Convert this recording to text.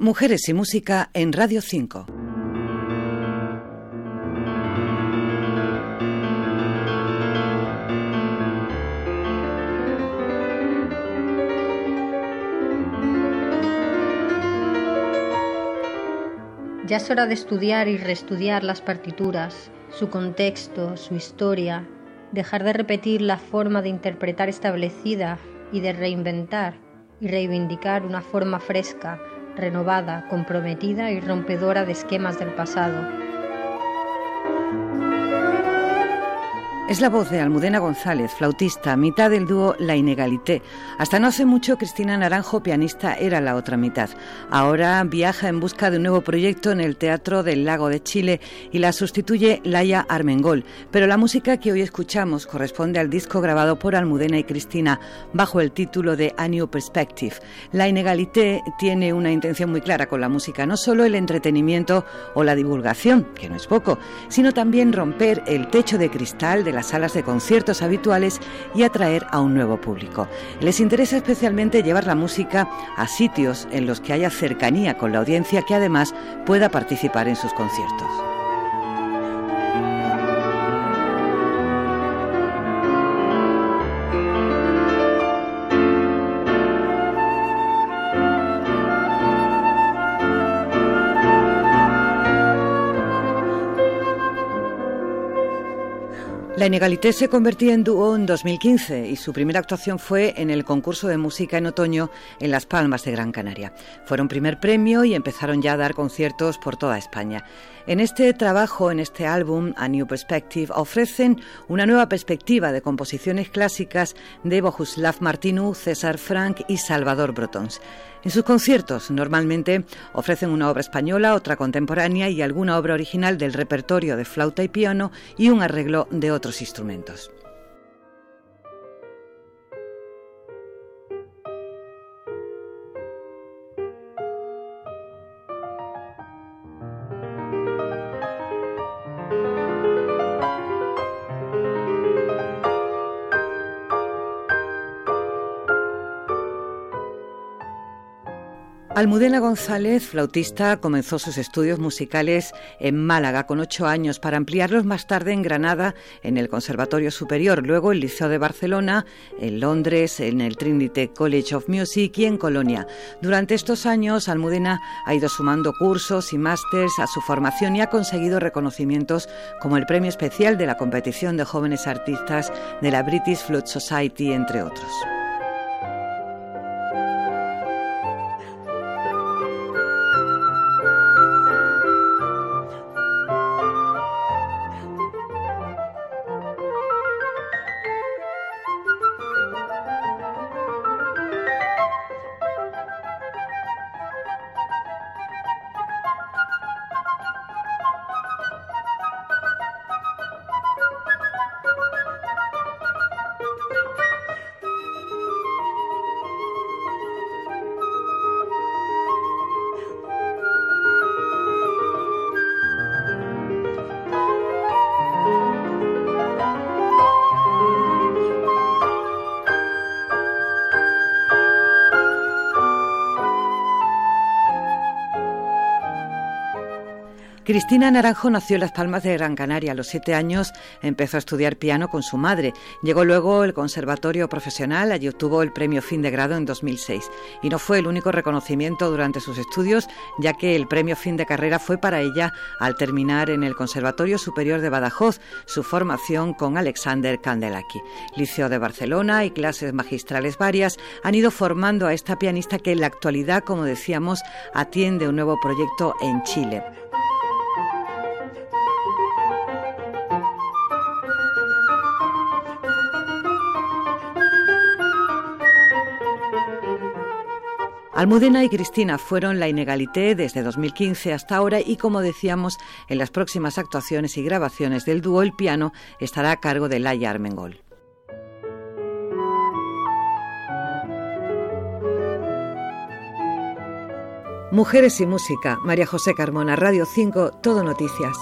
Mujeres y Música en Radio 5. Ya es hora de estudiar y reestudiar las partituras, su contexto, su historia, dejar de repetir la forma de interpretar establecida y de reinventar y reivindicar una forma fresca, renovada, comprometida y rompedora de esquemas del pasado. Es la voz de Almudena González, flautista, mitad del dúo La Inegalité. Hasta no hace mucho, Cristina Naranjo, pianista, era la otra mitad. Ahora viaja en busca de un nuevo proyecto en el Teatro del Lago de Chile y la sustituye Laia Armengol. Pero la música que hoy escuchamos corresponde al disco grabado por Almudena y Cristina bajo el título de A New Perspective. La Inegalité tiene una intención muy clara con la música, no solo el entretenimiento o la divulgación, que no es poco, sino también romper el techo de cristal de las salas de conciertos habituales y atraer a un nuevo público. Les interesa especialmente llevar la música a sitios en los que haya cercanía con la audiencia que además pueda participar en sus conciertos. La Inegalité se convertía en dúo en 2015 y su primera actuación fue en el concurso de música en otoño en Las Palmas de Gran Canaria. Fueron primer premio y empezaron ya a dar conciertos por toda España. En este trabajo, en este álbum, A New Perspective, ofrecen una nueva perspectiva de composiciones clásicas de Bohuslav Martinu, César Frank y Salvador Brotons. En sus conciertos normalmente ofrecen una obra española, otra contemporánea y alguna obra original del repertorio de flauta y piano y un arreglo de otros instrumentos. Almudena González, flautista, comenzó sus estudios musicales en Málaga con ocho años para ampliarlos más tarde en Granada en el Conservatorio Superior, luego el Liceo de Barcelona, en Londres, en el Trinity College of Music y en Colonia. Durante estos años, Almudena ha ido sumando cursos y másters a su formación y ha conseguido reconocimientos como el premio especial de la competición de jóvenes artistas de la British Flute Society, entre otros. Cristina Naranjo nació en Las Palmas de Gran Canaria. A los siete años empezó a estudiar piano con su madre. Llegó luego el Conservatorio Profesional, allí obtuvo el premio fin de grado en 2006. Y no fue el único reconocimiento durante sus estudios, ya que el premio fin de carrera fue para ella al terminar en el Conservatorio Superior de Badajoz su formación con Alexander Kandelaki. Liceo de Barcelona y clases magistrales varias han ido formando a esta pianista que en la actualidad, como decíamos, atiende un nuevo proyecto en Chile. Almudena y Cristina fueron la Inegalité desde 2015 hasta ahora y como decíamos, en las próximas actuaciones y grabaciones del dúo el piano estará a cargo de Laia Armengol. Mujeres y Música, María José Carmona, Radio 5, Todo Noticias.